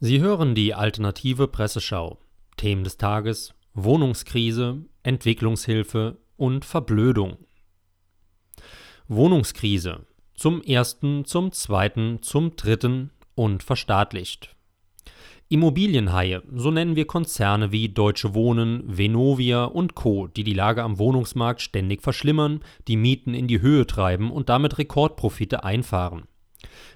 Sie hören die alternative Presseschau. Themen des Tages: Wohnungskrise, Entwicklungshilfe und Verblödung. Wohnungskrise. Zum ersten, zum zweiten, zum dritten und verstaatlicht. Immobilienhaie, so nennen wir Konzerne wie Deutsche Wohnen, Venovia und Co., die die Lage am Wohnungsmarkt ständig verschlimmern, die Mieten in die Höhe treiben und damit Rekordprofite einfahren.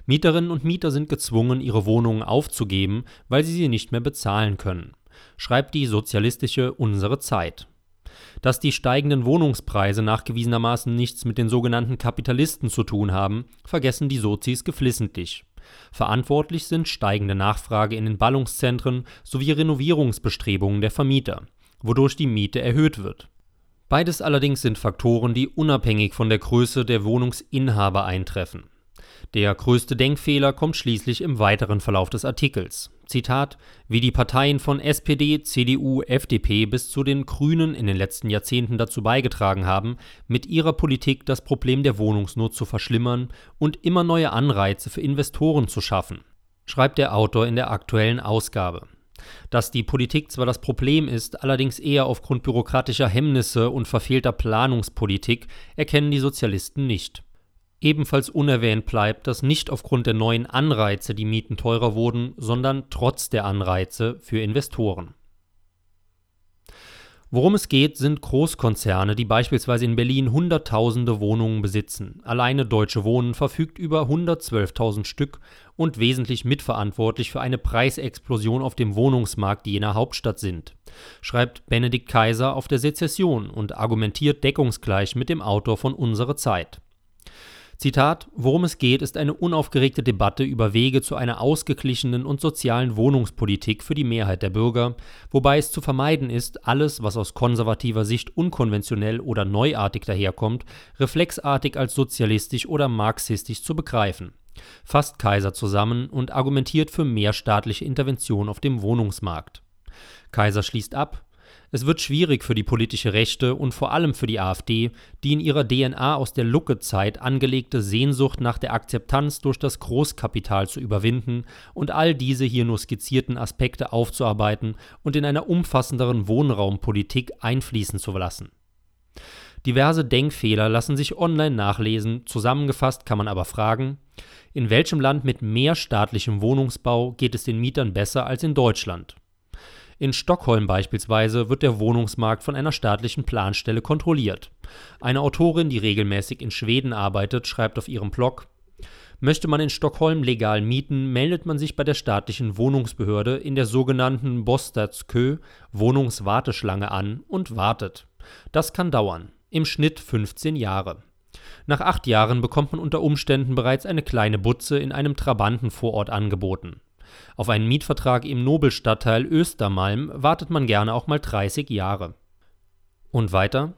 Mieterinnen und Mieter sind gezwungen, ihre Wohnungen aufzugeben, weil sie sie nicht mehr bezahlen können, schreibt die sozialistische Unsere Zeit. Dass die steigenden Wohnungspreise nachgewiesenermaßen nichts mit den sogenannten Kapitalisten zu tun haben, vergessen die Sozis geflissentlich. Verantwortlich sind steigende Nachfrage in den Ballungszentren sowie Renovierungsbestrebungen der Vermieter, wodurch die Miete erhöht wird. Beides allerdings sind Faktoren, die unabhängig von der Größe der Wohnungsinhaber eintreffen. Der größte Denkfehler kommt schließlich im weiteren Verlauf des Artikels. Zitat: Wie die Parteien von SPD, CDU, FDP bis zu den Grünen in den letzten Jahrzehnten dazu beigetragen haben, mit ihrer Politik das Problem der Wohnungsnot zu verschlimmern und immer neue Anreize für Investoren zu schaffen, schreibt der Autor in der aktuellen Ausgabe. Dass die Politik zwar das Problem ist, allerdings eher aufgrund bürokratischer Hemmnisse und verfehlter Planungspolitik, erkennen die Sozialisten nicht. Ebenfalls unerwähnt bleibt, dass nicht aufgrund der neuen Anreize die Mieten teurer wurden, sondern trotz der Anreize für Investoren. Worum es geht, sind Großkonzerne, die beispielsweise in Berlin Hunderttausende Wohnungen besitzen. Alleine Deutsche Wohnen verfügt über 112.000 Stück und wesentlich mitverantwortlich für eine Preisexplosion auf dem Wohnungsmarkt jener Hauptstadt sind, schreibt Benedikt Kaiser auf der Sezession und argumentiert deckungsgleich mit dem Autor von Unsere Zeit. Zitat: Worum es geht, ist eine unaufgeregte Debatte über Wege zu einer ausgeglichenen und sozialen Wohnungspolitik für die Mehrheit der Bürger, wobei es zu vermeiden ist, alles, was aus konservativer Sicht unkonventionell oder neuartig daherkommt, reflexartig als sozialistisch oder marxistisch zu begreifen. Fasst Kaiser zusammen und argumentiert für mehr staatliche Intervention auf dem Wohnungsmarkt. Kaiser schließt ab es wird schwierig für die politische Rechte und vor allem für die AfD, die in ihrer DNA aus der Lucke-Zeit angelegte Sehnsucht nach der Akzeptanz durch das Großkapital zu überwinden und all diese hier nur skizzierten Aspekte aufzuarbeiten und in einer umfassenderen Wohnraumpolitik einfließen zu lassen. Diverse Denkfehler lassen sich online nachlesen, zusammengefasst kann man aber fragen, in welchem Land mit mehr staatlichem Wohnungsbau geht es den Mietern besser als in Deutschland? In Stockholm beispielsweise wird der Wohnungsmarkt von einer staatlichen Planstelle kontrolliert. Eine Autorin, die regelmäßig in Schweden arbeitet, schreibt auf ihrem Blog Möchte man in Stockholm legal mieten, meldet man sich bei der staatlichen Wohnungsbehörde in der sogenannten Bostadskö Wohnungswarteschlange an und wartet. Das kann dauern, im Schnitt 15 Jahre. Nach acht Jahren bekommt man unter Umständen bereits eine kleine Butze in einem Trabantenvorort angeboten. Auf einen Mietvertrag im Nobelstadtteil Östermalm wartet man gerne auch mal 30 Jahre. Und weiter?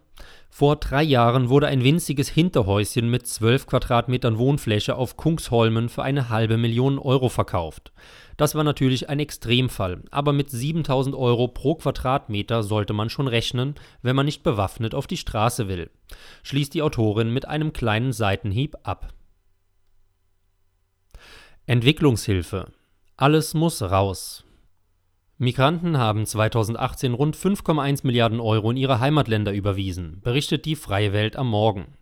Vor drei Jahren wurde ein winziges Hinterhäuschen mit 12 Quadratmetern Wohnfläche auf Kungsholmen für eine halbe Million Euro verkauft. Das war natürlich ein Extremfall, aber mit 7000 Euro pro Quadratmeter sollte man schon rechnen, wenn man nicht bewaffnet auf die Straße will, schließt die Autorin mit einem kleinen Seitenhieb ab. Entwicklungshilfe alles muss raus. Migranten haben 2018 rund 5,1 Milliarden Euro in ihre Heimatländer überwiesen, berichtet die Freie Welt am Morgen.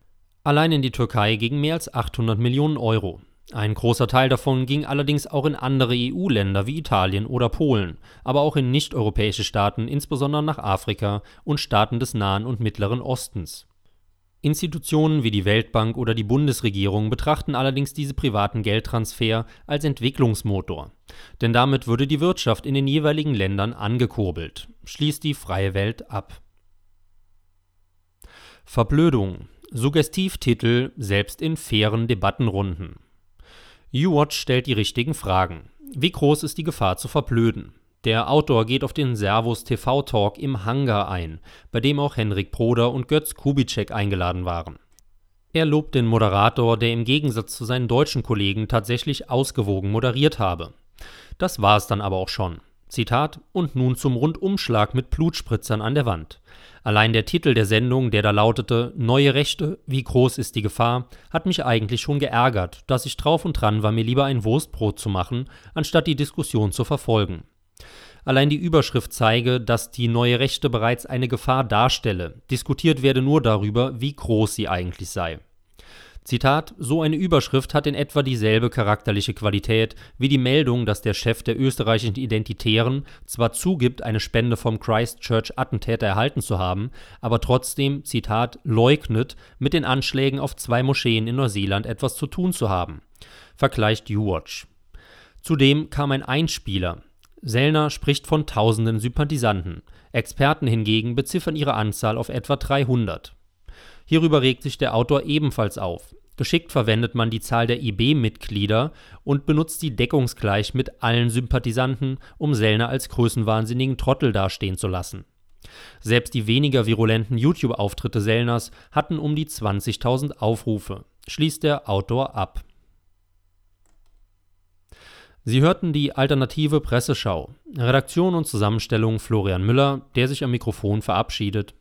Allein in die Türkei gingen mehr als 800 Millionen Euro. Ein großer Teil davon ging allerdings auch in andere EU-Länder wie Italien oder Polen, aber auch in nicht-europäische Staaten, insbesondere nach Afrika und Staaten des Nahen und Mittleren Ostens. Institutionen wie die Weltbank oder die Bundesregierung betrachten allerdings diese privaten Geldtransfer als Entwicklungsmotor, denn damit würde die Wirtschaft in den jeweiligen Ländern angekurbelt, schließt die freie Welt ab. Verblödung. Suggestivtitel selbst in fairen Debattenrunden. U-Watch stellt die richtigen Fragen. Wie groß ist die Gefahr zu verblöden? Der Autor geht auf den Servus TV Talk im Hangar ein, bei dem auch Henrik Broder und Götz Kubitschek eingeladen waren. Er lobt den Moderator, der im Gegensatz zu seinen deutschen Kollegen tatsächlich ausgewogen moderiert habe. Das war es dann aber auch schon. Zitat: Und nun zum Rundumschlag mit Blutspritzern an der Wand. Allein der Titel der Sendung, der da lautete Neue Rechte, wie groß ist die Gefahr, hat mich eigentlich schon geärgert, dass ich drauf und dran war, mir lieber ein Wurstbrot zu machen, anstatt die Diskussion zu verfolgen. Allein die Überschrift zeige, dass die neue Rechte bereits eine Gefahr darstelle. Diskutiert werde nur darüber, wie groß sie eigentlich sei. Zitat: So eine Überschrift hat in etwa dieselbe charakterliche Qualität wie die Meldung, dass der Chef der österreichischen Identitären zwar zugibt, eine Spende vom Christchurch-Attentäter erhalten zu haben, aber trotzdem, Zitat, leugnet, mit den Anschlägen auf zwei Moscheen in Neuseeland etwas zu tun zu haben. Vergleicht YouWatch. Zudem kam ein Einspieler. Sellner spricht von tausenden Sympathisanten. Experten hingegen beziffern ihre Anzahl auf etwa 300. Hierüber regt sich der Autor ebenfalls auf. Geschickt verwendet man die Zahl der IB-Mitglieder und benutzt sie deckungsgleich mit allen Sympathisanten, um Sellner als größenwahnsinnigen Trottel dastehen zu lassen. Selbst die weniger virulenten YouTube-Auftritte Sellners hatten um die 20.000 Aufrufe, schließt der Autor ab. Sie hörten die alternative Presseschau. Redaktion und Zusammenstellung Florian Müller, der sich am Mikrofon verabschiedet.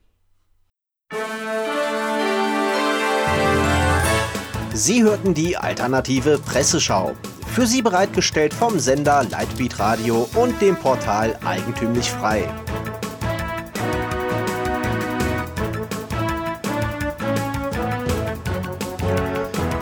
Sie hörten die alternative Presseschau. Für Sie bereitgestellt vom Sender Lightbeat Radio und dem Portal Eigentümlich Frei.